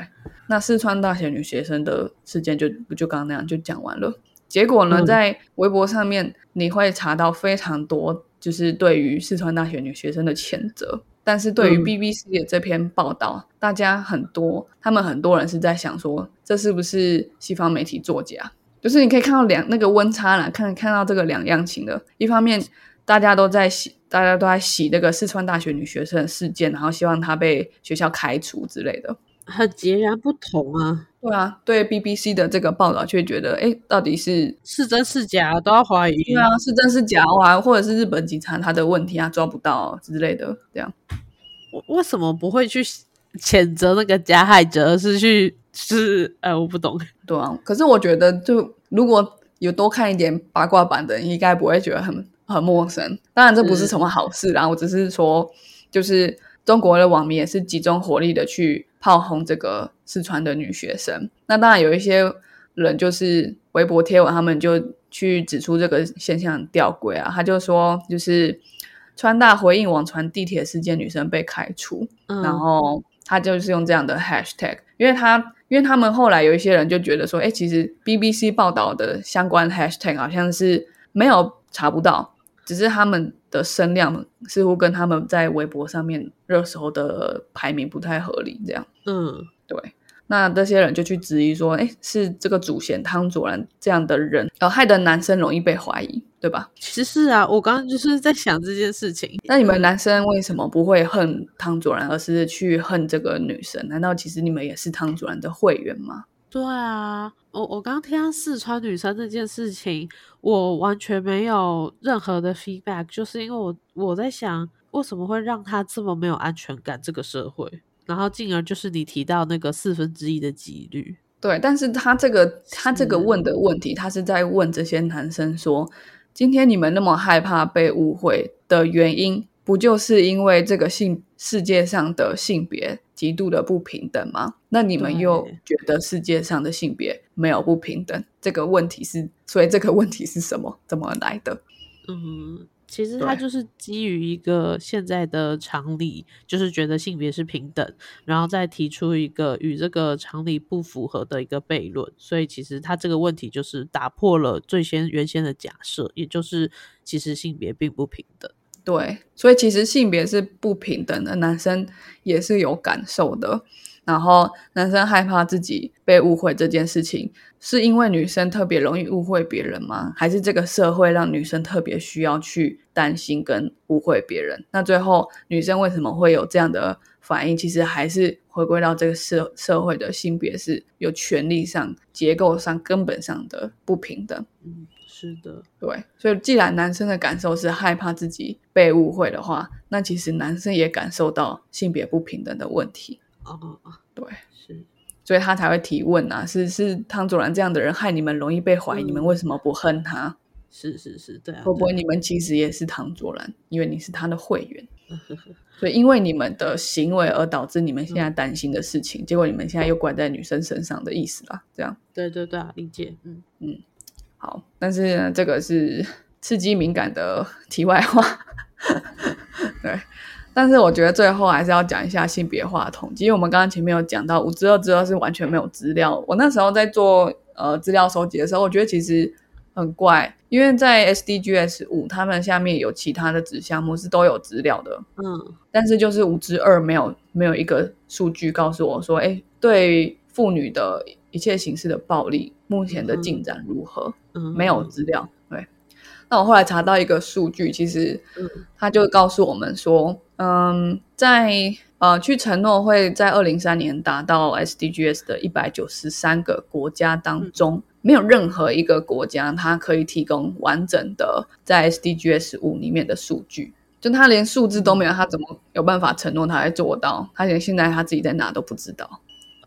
那四川大学女学生的事件就就刚刚那样就讲完了。结果呢，嗯在微博上面你会查到非常多，就是对于四川大学女学生的谴责。但是对于嗯 BBC 的这篇报道，大家很多，他们很多人是在想说，这是不是西方媒体作假？就是你可以看到两那个温差啦，看看到这个两样情的。一方面，大家都在洗，大家都在洗那个四川大学女学生的事件，然后希望她被学校开除之类的。很截然不同啊，对啊，对 BBC 的这个报道却觉得，哎，到底是是真是假都要怀疑。对啊，是真是假啊，或者是日本警察他的问题啊，抓不到之类的，这样。为为什么不会去谴责那个加害者，而是去是呃，我不懂。对啊，可是我觉得，就如果有多看一点八卦版的，应该不会觉得很很陌生。当然，这不是什么好事啦，我只是说，就是中国的网民也是集中火力的去炮轰这个四川的女学生。那当然有一些人就是微博贴文，他们就去指出这个现象很吊诡啊。他就说，就是川大回应网传地铁事件，女生被开除，嗯，然后他就是用这样的 hashtag，因为他因为他们后来有一些人就觉得说，哎，其实 BBC 报道的相关 hashtag 好像是没有查不到，只是他们的声量似乎跟他们在微博上面热搜的排名不太合理，这样嗯对。那这些人就去质疑说，哎，是这个主嫌汤佐兰这样的人，呃，害得男生容易被怀疑，对吧？其实是啊，我刚刚就是在想这件事情。那你们男生为什么不会恨汤佐兰，而是去恨这个女生？难道其实你们也是汤佐兰的会员吗？对啊，我我刚听到四川女生这件事情，我完全没有任何的 feedback，就是因为我我在想，为什么会让她这么没有安全感？这个社会，然后进而就是你提到那个四分之一的几率，对，但是他这个他这个是问的问题，他是在问这些男生说，今天你们那么害怕被误会的原因，不就是因为这个性世界上的性别极度的不平等吗？那你们又觉得世界上的性别没有不平等？这个问题是，所以这个问题是什么？怎么来的？嗯，其实它就是基于一个现在的常理，就是觉得性别是平等，然后再提出一个与这个常理不符合的一个悖论，所以其实它这个问题就是打破了最先原先的假设，也就是其实性别并不平等。对，所以其实性别是不平等的，男生也是有感受的。然后男生害怕自己被误会这件事情，是因为女生特别容易误会别人吗？还是这个社会让女生特别需要去担心跟误会别人？那最后女生为什么会有这样的反应？其实还是回归到这个社社会的性别是有权利上、结构上、根本上的不平等。是的，对，所以既然男生的感受是害怕自己被误会的话，那其实男生也感受到性别不平等的问题。哦哦哦，对，是。所以他才会提问啊，是是汤祖兰这样的人害你们容易被怀疑，嗯你们为什么不恨他？是是是，对啊，会不会你们其实也是汤佐兰，因为你是他的会员，所以因为你们的行为而导致你们现在担心的事情，结果你们现在又怪在女生身上的意思啦，这样。对对对啊，理解，嗯。嗯，好，但是呢，这个是刺激敏感的 题外话，对。但是我觉得最后还是要讲一下性别化的统计，因为我们刚刚前面有讲到五之二之二是完全没有资料。我那时候在做呃资料收集的时候，我觉得其实很怪，因为在 SDGs 五他们下面有其他的子项目是都有资料的，嗯但是就是五之二没有没有一个数据告诉我说，哎，对妇女的一切形式的暴力目前的进展如何？嗯，没有资料。对，那我后来查到一个数据，其实嗯他就告诉我们说，嗯，在呃去承诺会在二零三年达到 SDGs 的一百九十三个国家当中，没有任何一个国家它可以提供完整的在 SDGs 五里面的数据。就他连数字都没有，他怎么有办法承诺他会做到？他连现在他自己在哪都不知道。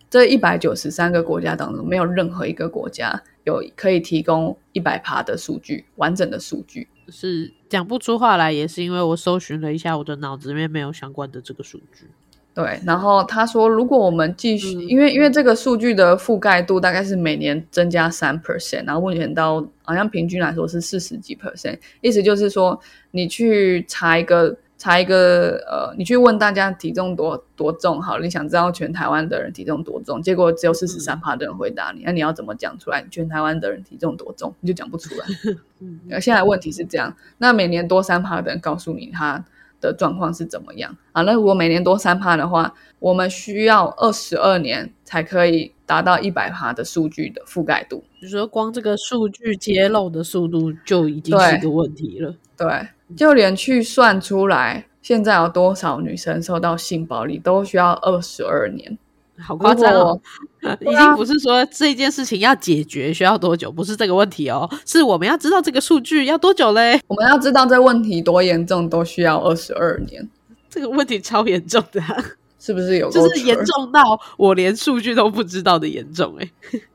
这一百九十三个国家当中，没有任何一个国家有可以提供一百趴的数据，完整的数据。是讲不出话来，也是因为我搜寻了一下，我的脑子里面没有相关的这个数据。对，然后他说，如果我们继续，嗯因为因为这个数据的覆盖度大概是每年增加三 percent，然后目前到好像平均来说是四十几 percent，意思就是说，你去查一个查一个呃，你去问大家体重多多重，好，你想知道全台湾的人体重多重，结果只有四十三趴的人回答你，那你要怎么讲出来？全台湾的人体重多重，你就讲不出来。嗯呃，现在问题是这样，那每年多三趴的人告诉你他的状况是怎么样啊？那如果每年多三趴的话，我们需要二十二年才可以达到一百趴的数据的覆盖度。就说光这个数据揭露的速度就已经是个问题了。对，就连去算出来现在有多少女生受到性暴力，都需要二十二年。好夸张如哦！已经不是说这件事情要解决需要多久，不是这个问题哦，是我们要知道这个数据要多久嘞？我们要知道这问题多严重，都需要二十二年，这个问题超严重的啊、是不是有就是严重到我连数据都不知道的严重哎、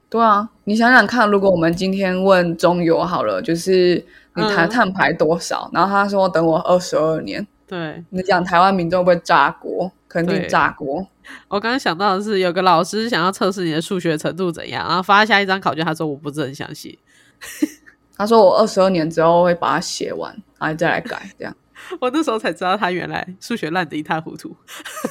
对啊，你想想看，如果我们今天问中游好了，就是你碳嗯碳排多少，然后他说等我二十二年，对你讲台湾民众会不会炸锅？肯定炸锅。我刚刚想到的是，有个老师想要测试你的数学程度怎样，然后发下一张考卷，他说我不是很想写，他说我二十二年之后会把它写完，然后再来改，这样 我那时候才知道他原来数学烂得一塌糊涂。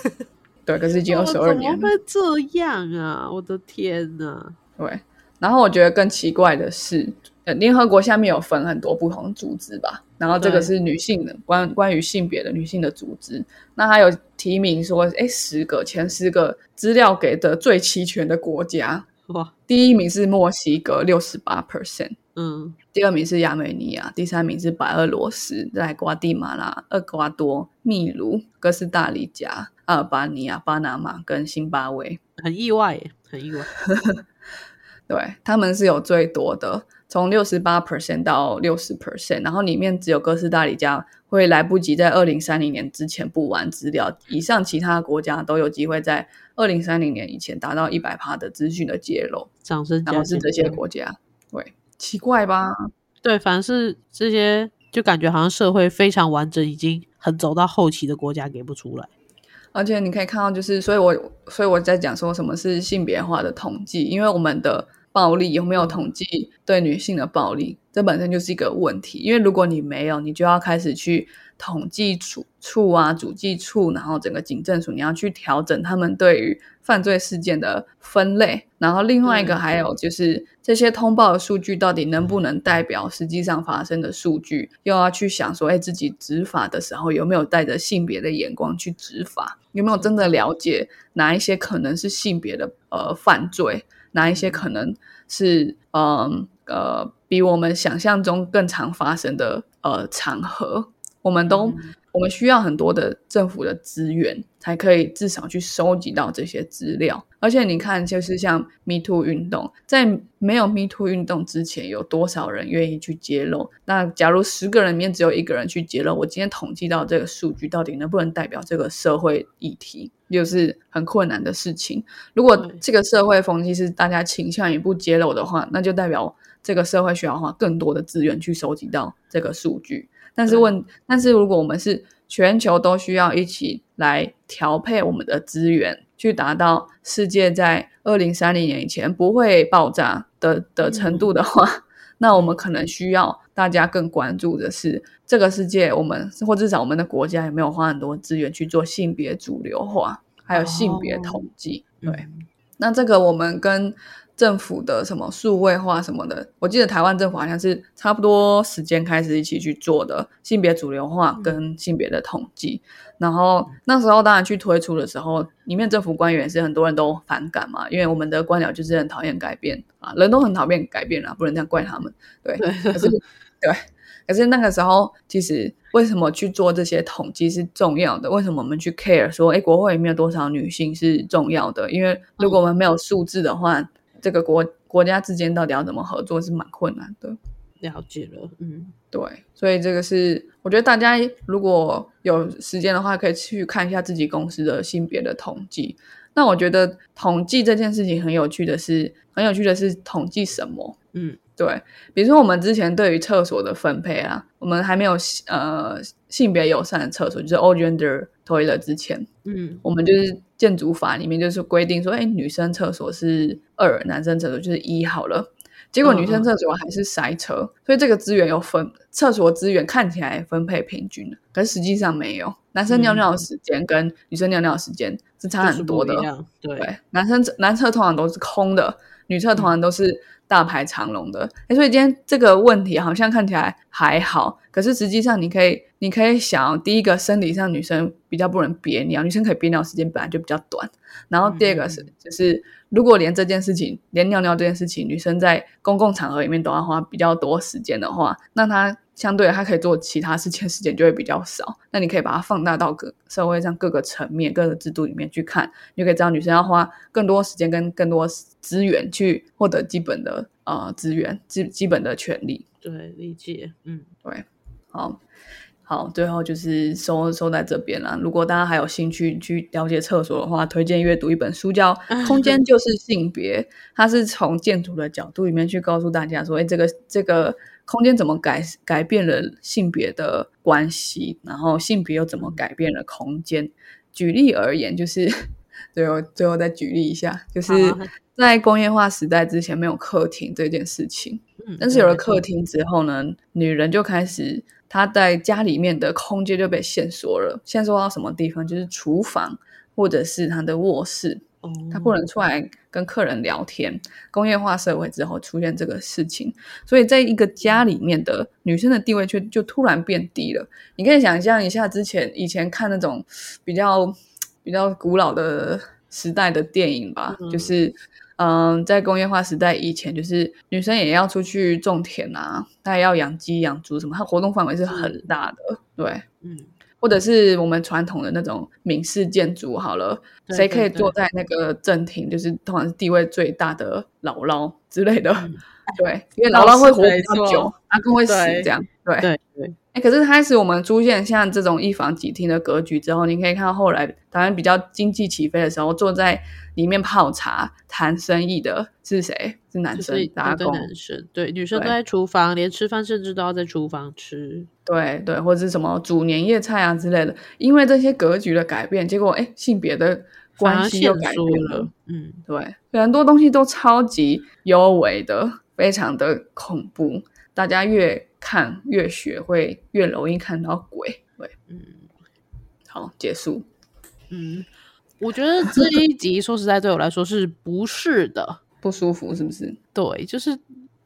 对。可是已经二十二年了，怎么会这样啊？我的天哪！对。然后我觉得更奇怪的是，呃，联合国下面有分很多不同的组织吧，然后这个是女性的关关于性别的女性的组织，那还有提名说，哎，十个前十个资料给的最齐全的国家，哇，第一名是墨西哥六十八 percent，嗯，第二名是亚美尼亚，第三名是白俄罗斯，再来瓜地马拉、厄瓜多、秘鲁、哥斯达黎加、阿尔巴尼亚、巴拿马跟新巴威。很意外耶，很意外。对，他们是有最多的，从六十八 percent 到六十 percent，然后里面只有哥斯达黎加会来不及在二零三零年之前补完资料，以上其他国家都有机会在二零三零年以前达到一百趴的资讯的揭露，掌声加然后是这些国家，对，奇怪吧？对，凡是这些，就感觉好像社会非常完整，已经很走到后期的国家给不出来。而且你可以看到，就是所以我所以我在讲说什么是性别化的统计，因为我们的暴力，有没有统计对女性的暴力，这本身就是一个问题。因为如果你没有，你就要开始去统计处处啊、主计处，然后整个警政署，你要去调整他们对于犯罪事件的分类。然后另外一个还有就是这些通报的数据到底能不能代表实际上发生的数据，又要去想说，哎，自己执法的时候有没有带着性别的眼光去执法，有没有真的了解哪一些可能是性别的呃犯罪。哪一些可能是嗯呃比我们想象中更常发生的呃场合？我们都我们需要很多的政府的资源，才可以至少去收集到这些资料。而且你看，就是像 Me Too 运动，在没有 Me Too 运动之前，有多少人愿意去揭露？那假如十个人里面只有一个人去揭露，我今天统计到这个数据，到底能不能代表这个社会议题？就是很困难的事情。如果这个社会风气是大家倾向于不揭露的话，那就代表这个社会需要花更多的资源去收集到这个数据。但是问，但是如果我们是全球都需要一起来调配我们的资源，去达到世界在二零三零年以前不会爆炸的的程度的话，那我们可能需要大家更关注的是这个世界，我们或至少我们的国家有没有花很多资源去做性别主流化，还有性别统计。对，那这个我们跟。政府的什么数位化什么的，我记得台湾政府好像是差不多时间开始一起去做的性别主流化跟性别的统计。然后那时候当然去推出的时候，里面政府官员是很多人都反感嘛，因为我们的官僚就是很讨厌改变啊，人都很讨厌改变啊，不能这样怪他们。对，可是对，可是那个时候其实为什么去做这些统计是重要的？为什么我们去 care 说，哎，国会里面有多少女性是重要的？因为如果我们没有数字的话。这个国国家之间到底要怎么合作是蛮困难的。了解了，嗯，对，所以这个是我觉得大家如果有时间的话，可以去看一下自己公司的性别的统计。那我觉得统计这件事情很有趣的是，很有趣的是统计什么？嗯，对，比如说我们之前对于厕所的分配啊，我们还没有呃性别友善的厕所，就是 all gender toilet 之前，嗯，我们就是建筑法里面就是规定说，哎，女生厕所是二，男生厕所就是一好了。结果女生厕所还是塞车，所以这个资源有分，厕所资源看起来分配平均可是实际上没有。男生尿尿的时间跟女生尿尿的时间是差很多的。对，男生男厕通常都是空的，女厕通常都是大排长龙的。哎，所以今天这个问题好像看起来还好，可是实际上你可以。你可以想，第一个生理上女生比较不能憋尿，女生可以憋尿时间本来就比较短。然后第二个是，就是如果连这件事情，连尿尿这件事情，女生在公共场合里面都要花比较多时间的话，那她相对它可以做其他事情时间就会比较少。那你可以把它放大到各社会上各个层面、各个制度里面去看，你就可以知道女生要花更多时间跟更多资源去获得基本的呃资源、基基本的权利。对，理解。嗯，对，好。好，最后就是收收在这边了。如果大家还有兴趣去了解厕所的话，推荐阅读一本书，叫《空间 就是性别》，它是从建筑的角度里面去告诉大家说，哎，这个这个空间怎么改改变了性别的关系，然后性别又怎么改变了空间。举例而言，就是 最后最后再举例一下，就是在工业化时代之前没有客厅这件事情，但是有了客厅之后呢，女人就开始。她在家里面的空间就被限缩了，限缩到什么地方？就是厨房或者是她的卧室，他不能出来跟客人聊天。工业化社会之后出现这个事情，所以在一个家里面的女生的地位却就突然变低了。你可以想象一下，之前以前看那种比较比较古老的时代的电影吧，就是。嗯，在工业化时代以前，就是女生也要出去种田啊，她也要养鸡、养猪什么，她活动范围是很大的。对，嗯，或者是我们传统的那种闽式建筑，好了，谁可以坐在那个正厅，就是通常是地位最大的姥姥之类的。对，因为姥姥会活比较久，阿公会死，这样。对对对。哎，可是开始我们出现像这种一房几厅的格局之后，你可以看到后来台湾比较经济起飞的时候，坐在里面泡茶谈生意的是谁？是男生打工。男生对，女生都在厨房，连吃饭甚至都要在厨房吃。对对，或者是什么煮年夜菜啊之类的。因为这些格局的改变，结果哎，性别的关系又改变了。嗯，对，很多东西都超级优微的，非常的恐怖。大家越看越学会，越容易看到鬼。对，嗯好，结束。嗯，我觉得这一集说实在对我来说是不是的？不舒服是不是？对，就是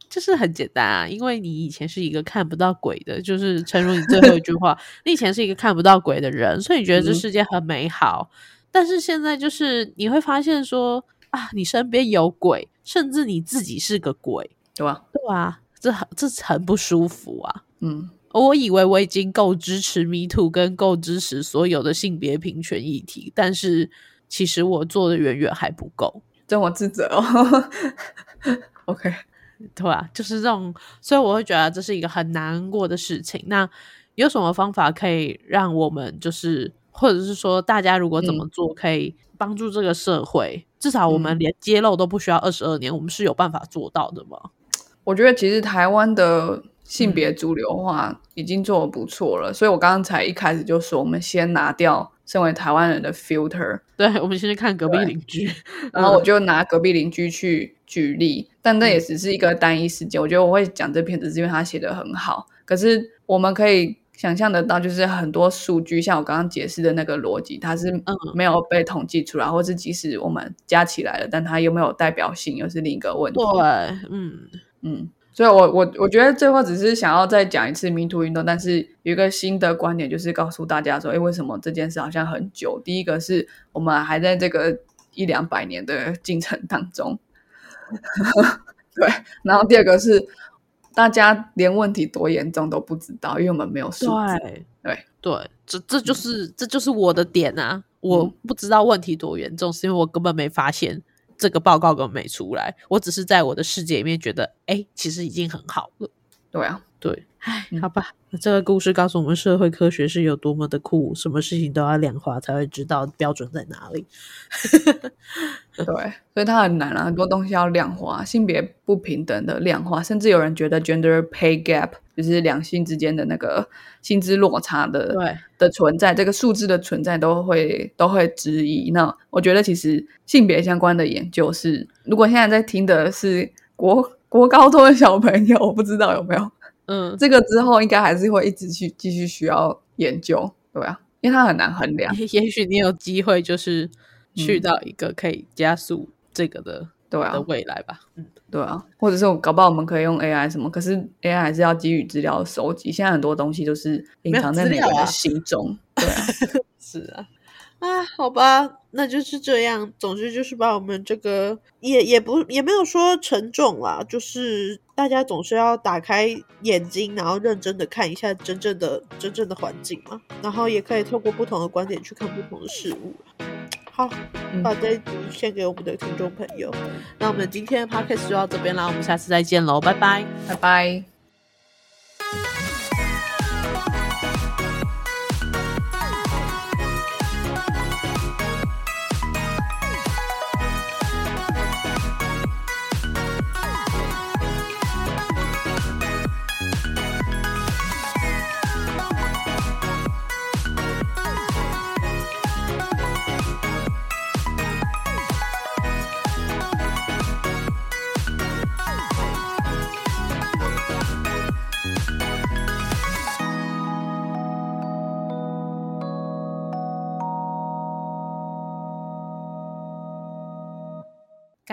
就是很简单啊，因为你以前是一个看不到鬼的，就是诚如你最后一句话，你以前是一个看不到鬼的人，所以你觉得这嗯世界很美好。但是现在就是你会发现说啊，你身边有鬼，甚至你自己是个鬼，对吧？对啊，这很这很不舒服啊。嗯，我以为我已经够支持 Me Too，跟够支持所有的性别平权议题，但是其实我做的远远还不够。真我自责哦。OK，对吧、就是这种，所以我会觉得这是一个很难过的事情。那有什么方法可以让我们就是，或者是说大家如果怎么做可以帮助这个社会？至少我们嗯连揭露都不需要二十二年，我们是有办法做到的吗？我觉得其实台湾的性别嗯主流化已经做的不错了，所以我刚刚才一开始就说，我们先拿掉身为台湾人的 filter，对，我们先去看隔壁对邻居，然后我就拿隔壁邻居去举例，但那也只是一个单一事件。我觉得我会讲这篇，只是因为他写的很好。可是我们可以想象得到，就是很多数据，像我刚刚解释的那个逻辑，它是嗯没有被统计出来，或是即使我们加起来了，但它有没有代表性，又是另一个问题。对，嗯，嗯，所以我我我觉得最后只是想要再讲一次 Me Too 运动，但是有一个新的观点，就是告诉大家说，哎，为什么这件事好像很久？第一个是我们还在这个一两百年的进程当中，对，然后第二个是大家连问题多严重都不知道，因为我们没有数字。对对对，这这就是、这就是我的点啊！我嗯不知道问题多严重，是因为我根本没发现这个报告根本没出来，我只是在我的世界里面觉得，哎，其实已经很好了。对啊，对，唉，嗯好吧，那这个故事告诉我们社会科学是有多么的酷，什么事情都要量化才会知道标准在哪里。对，所以它很难啊，很多东西要量化，性别不平等的量化，甚至有人觉得 gender pay gap 就是两性之间的那个薪资落差的对的存在，这个数字的存在都会都会质疑。那我觉得其实性别相关的研究是，如果现在在听的是国国高中的小朋友，我不知道有没有。嗯，这个之后，应该还是会一直去继续需要研究，对啊，因为它很难衡量，也 也许你有机会就是去嗯到一个可以加速这个的、对啊。的，未来吧。嗯，对啊，或者是我搞不好我们可以用 AI 什么，可是 AI 还是要基于资料的收集，现在很多东西都是隐藏在每个人的心中，对啊，是啊，啊，好吧，那就是这样。总之就是把我们这个也也不也没有说沉重啦，就是大家总是要打开眼睛，然后认真的看一下真正的真正的环境嘛，然后也可以透过不同的观点去看不同的事物。好，嗯把这一集献给我们的听众朋友。那我们今天的 podcast 就到这边啦，我们下次再见喽，拜拜。拜拜。